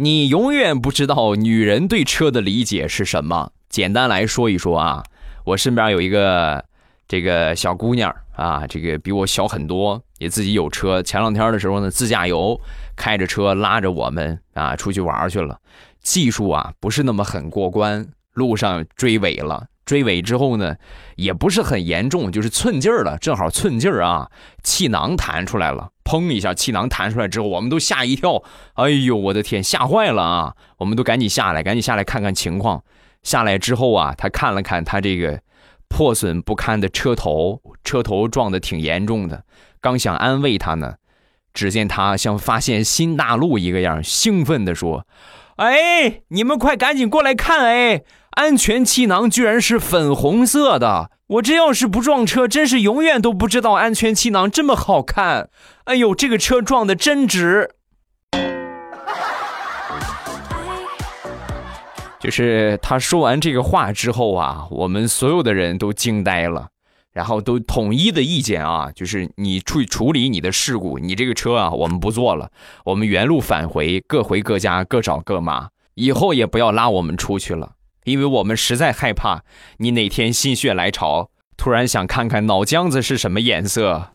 你永远不知道女人对车的理解是什么。简单来说一说啊，我身边有一个这个小姑娘啊，这个比我小很多，也自己有车。前两天的时候呢，自驾游，开着车拉着我们啊出去玩去了。技术啊不是那么很过关，路上追尾了。追尾之后呢，也不是很严重，就是寸劲儿了，正好寸劲儿啊，气囊弹出来了，砰一下，气囊弹出来之后，我们都吓一跳，哎呦，我的天，吓坏了啊！我们都赶紧下来，赶紧下来看看情况。下来之后啊，他看了看他这个破损不堪的车头，车头撞的挺严重的。刚想安慰他呢，只见他像发现新大陆一个样，兴奋地说：“哎，你们快赶紧过来看，哎！”安全气囊居然是粉红色的！我这要是不撞车，真是永远都不知道安全气囊这么好看。哎呦，这个车撞的真值！就是他说完这个话之后啊，我们所有的人都惊呆了，然后都统一的意见啊，就是你去处理你的事故，你这个车啊，我们不做了，我们原路返回，各回各家，各找各妈，以后也不要拉我们出去了。因为我们实在害怕你哪天心血来潮，突然想看看脑浆子是什么颜色。